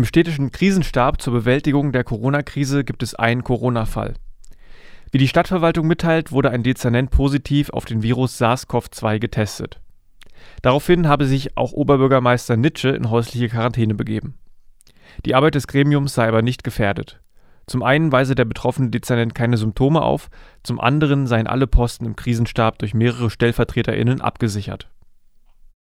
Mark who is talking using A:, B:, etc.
A: Im städtischen Krisenstab zur Bewältigung der Corona-Krise gibt es einen Corona-Fall. Wie die Stadtverwaltung mitteilt, wurde ein Dezernent positiv auf den Virus SARS-CoV-2 getestet. Daraufhin habe sich auch Oberbürgermeister Nitsche in häusliche Quarantäne begeben. Die Arbeit des Gremiums sei aber nicht gefährdet. Zum einen weise der betroffene Dezernent keine Symptome auf, zum anderen seien alle Posten im Krisenstab durch mehrere StellvertreterInnen abgesichert